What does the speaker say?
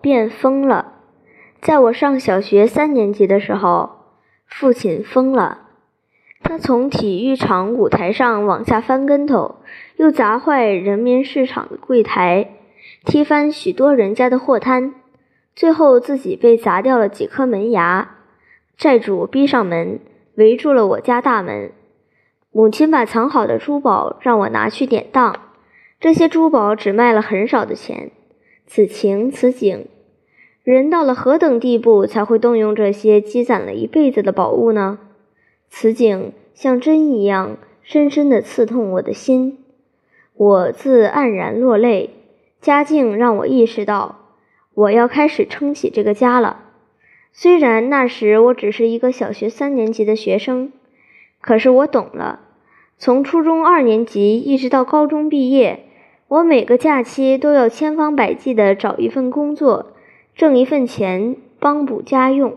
变疯了。在我上小学三年级的时候，父亲疯了。他从体育场舞台上往下翻跟头，又砸坏人民市场的柜台，踢翻许多人家的货摊，最后自己被砸掉了几颗门牙。债主逼上门，围住了我家大门。母亲把藏好的珠宝让我拿去典当，这些珠宝只卖了很少的钱。此情此景，人到了何等地步才会动用这些积攒了一辈子的宝物呢？此景像针一样深深地刺痛我的心，我自黯然落泪。家境让我意识到，我要开始撑起这个家了。虽然那时我只是一个小学三年级的学生，可是我懂了。从初中二年级一直到高中毕业。我每个假期都要千方百计地找一份工作，挣一份钱帮补家用。